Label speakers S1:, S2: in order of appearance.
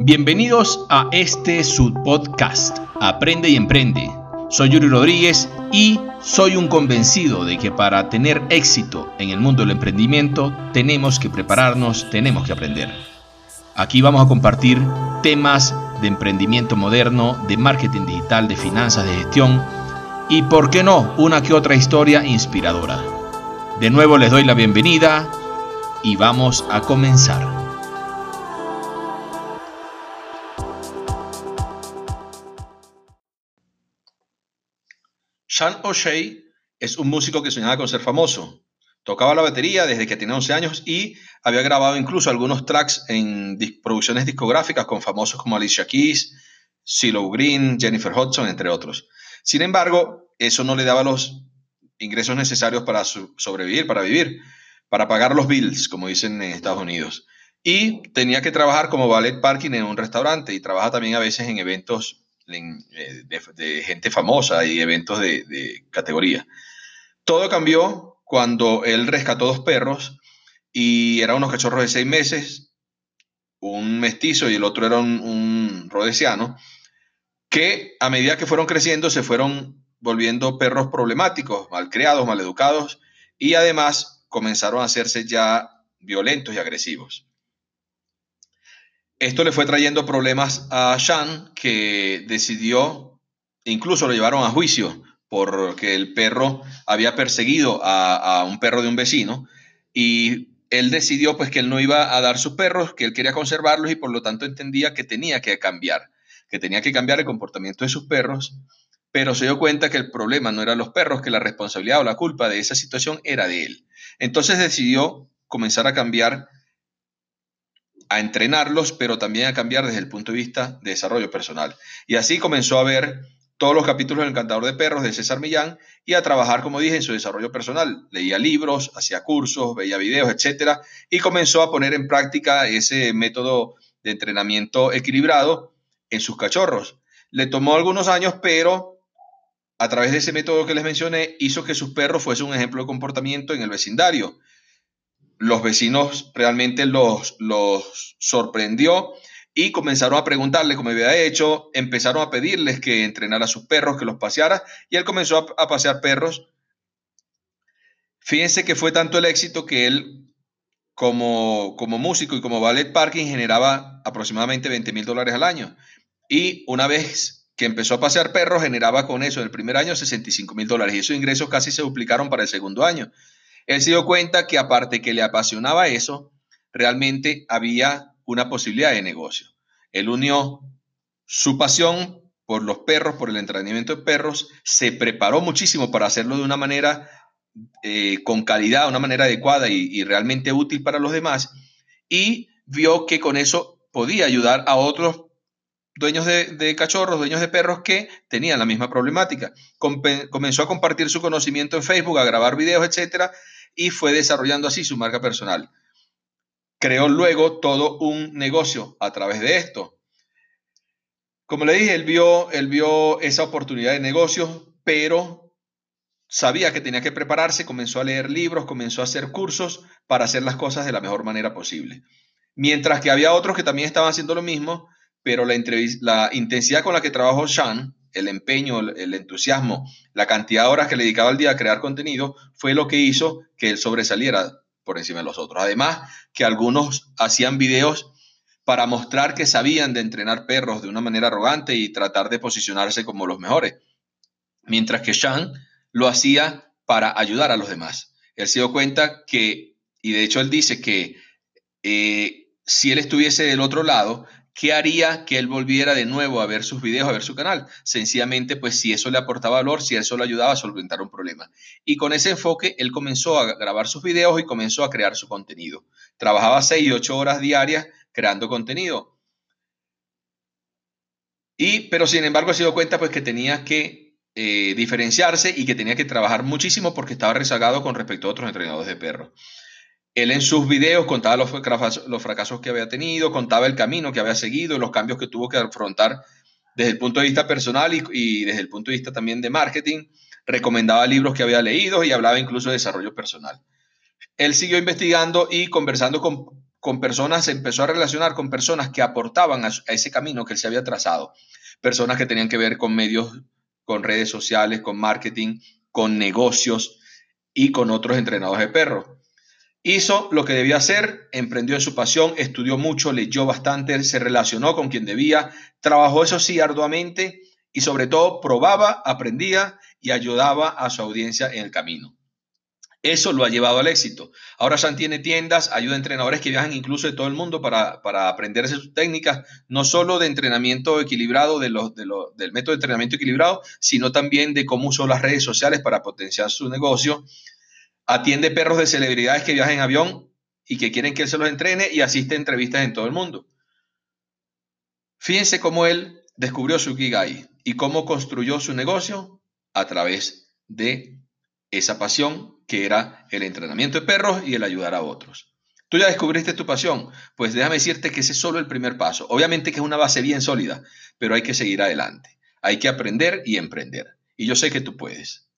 S1: Bienvenidos a este subpodcast, Aprende y Emprende. Soy Yuri Rodríguez y soy un convencido de que para tener éxito en el mundo del emprendimiento tenemos que prepararnos, tenemos que aprender. Aquí vamos a compartir temas de emprendimiento moderno, de marketing digital, de finanzas, de gestión y, por qué no, una que otra historia inspiradora. De nuevo les doy la bienvenida y vamos a comenzar. Sean O'Shea es un músico que soñaba con ser famoso. Tocaba la batería desde que tenía 11 años y había grabado incluso algunos tracks en producciones discográficas con famosos como Alicia Keys, CeeLo Green, Jennifer Hudson, entre otros. Sin embargo, eso no le daba los ingresos necesarios para sobrevivir, para vivir, para pagar los bills, como dicen en Estados Unidos. Y tenía que trabajar como ballet parking en un restaurante y trabaja también a veces en eventos eh, de, gente famosa y eventos de, categoría. Todo cambió cuando él rescató dos perros y eran unos cachorros de seis meses, un mestizo y el otro era un, un rodesiano, que a medida que fueron creciendo se fueron volviendo perros problemáticos, mal criados, mal educados y además comenzaron a hacerse ya violentos y agresivos. Esto le fue trayendo problemas a Sean, que decidió, incluso lo llevaron a juicio, porque el perro había perseguido a, un perro de un vecino y él decidió pues que él no iba a dar sus perros, que él quería conservarlos y por lo tanto entendía que tenía que cambiar, que tenía que cambiar el comportamiento de sus perros, pero se dio cuenta que el problema no eran los perros, que la responsabilidad o la culpa de esa situación era de él. Entonces decidió comenzar a cambiar a entrenarlos, pero también a cambiar desde el punto de vista de desarrollo personal. Y así comenzó a ver todos los capítulos del Encantador de Perros de César Millán y a trabajar, como dije, en su desarrollo personal. Leía libros, hacía cursos, veía videos, etc. Y comenzó a poner en práctica ese método de entrenamiento equilibrado en sus cachorros. Le tomó algunos años, pero a través de ese método que les mencioné, hizo que sus perros fuesen un ejemplo de comportamiento en el vecindario los vecinos realmente los, los sorprendió y comenzaron a preguntarle cómo había hecho, empezaron a pedirles que entrenara a sus perros, que los paseara, y él comenzó a, pasear perros. Fíjense que fue tanto el éxito que él, como, como músico y como ballet parking, generaba aproximadamente 20 mil dólares al año. Y una vez que empezó a pasear perros, generaba con eso en el primer año 65 mil dólares, y esos ingresos casi se duplicaron para el segundo año. Él se dio cuenta que aparte que le apasionaba eso, realmente había una posibilidad de negocio. Él unió su pasión por los perros, por el entrenamiento de perros, se preparó muchísimo para hacerlo de una manera eh, con calidad, una manera adecuada y, realmente útil para los demás, y vio que con eso podía ayudar a otros dueños de, cachorros, dueños de perros que tenían la misma problemática. comenzó a compartir su conocimiento en Facebook, a grabar videos, etcétera, y fue desarrollando así su marca personal. Creó luego todo un negocio a través de esto. Como le dije, él vio, él vio esa oportunidad de negocio, pero sabía que tenía que prepararse, comenzó a leer libros, comenzó a hacer cursos para hacer las cosas de la mejor manera posible. Mientras que había otros que también estaban haciendo lo mismo, pero la, intensidad con la que trabajó Sean el empeño, el entusiasmo, la cantidad de horas que le dedicaba al día a crear contenido, fue lo que hizo que él sobresaliera por encima de los otros. Además, que algunos hacían videos para mostrar que sabían de entrenar perros de una manera arrogante y tratar de posicionarse como los mejores. Mientras que Sean lo hacía para ayudar a los demás. Él se dio cuenta que, y de hecho él dice que eh, si él estuviese del otro lado, ¿qué haría que él volviera de nuevo a ver sus videos, a ver su canal? Sencillamente, pues si eso le aportaba valor, si eso le ayudaba a solventar un problema. Y con ese enfoque, él comenzó a grabar sus videos y comenzó a crear su contenido. Trabajaba 6 y 8 horas diarias creando contenido. Y, pero sin embargo, se dio cuenta pues que tenía que eh, diferenciarse y que tenía que trabajar muchísimo porque estaba rezagado con respecto a otros entrenadores de perros. Él en sus videos contaba los fracasos, que había tenido, contaba el camino que había seguido, los cambios que tuvo que afrontar desde el punto de vista personal y, desde el punto de vista también de marketing. Recomendaba libros que había leído y hablaba incluso de desarrollo personal. él siguió investigando y conversando con, personas, se empezó a relacionar con personas que aportaban a, a ese camino que él se había trazado. Personas que tenían que ver con medios, con redes sociales, con marketing, con negocios y con otros entrenadores de perros. Hizo lo que debía hacer, emprendió en su pasión, estudió mucho, leyó bastante, se relacionó con quien debía, trabajó eso sí arduamente y sobre todo probaba, aprendía y ayudaba a su audiencia en el camino. Eso lo ha llevado al éxito. Ahora San tiene tiendas, ayuda a entrenadores que viajan incluso de todo el mundo para, para aprender sus técnicas, no solo de entrenamiento equilibrado, del método de entrenamiento equilibrado, sino también de cómo usó las redes sociales para potenciar su negocio. Atiende perros de celebridades que viajan en avión y que quieren que él se los entrene y asiste a entrevistas en todo el mundo. Fíjense cómo él descubrió su Kigai y cómo construyó su negocio a través de esa pasión que era el entrenamiento de perros y el ayudar a otros. Tú ya descubriste tu pasión, pues déjame decirte que ese es solo el primer paso. Obviamente que es una base bien sólida, pero hay que seguir adelante. Hay que aprender y emprender. Y yo sé que tú puedes.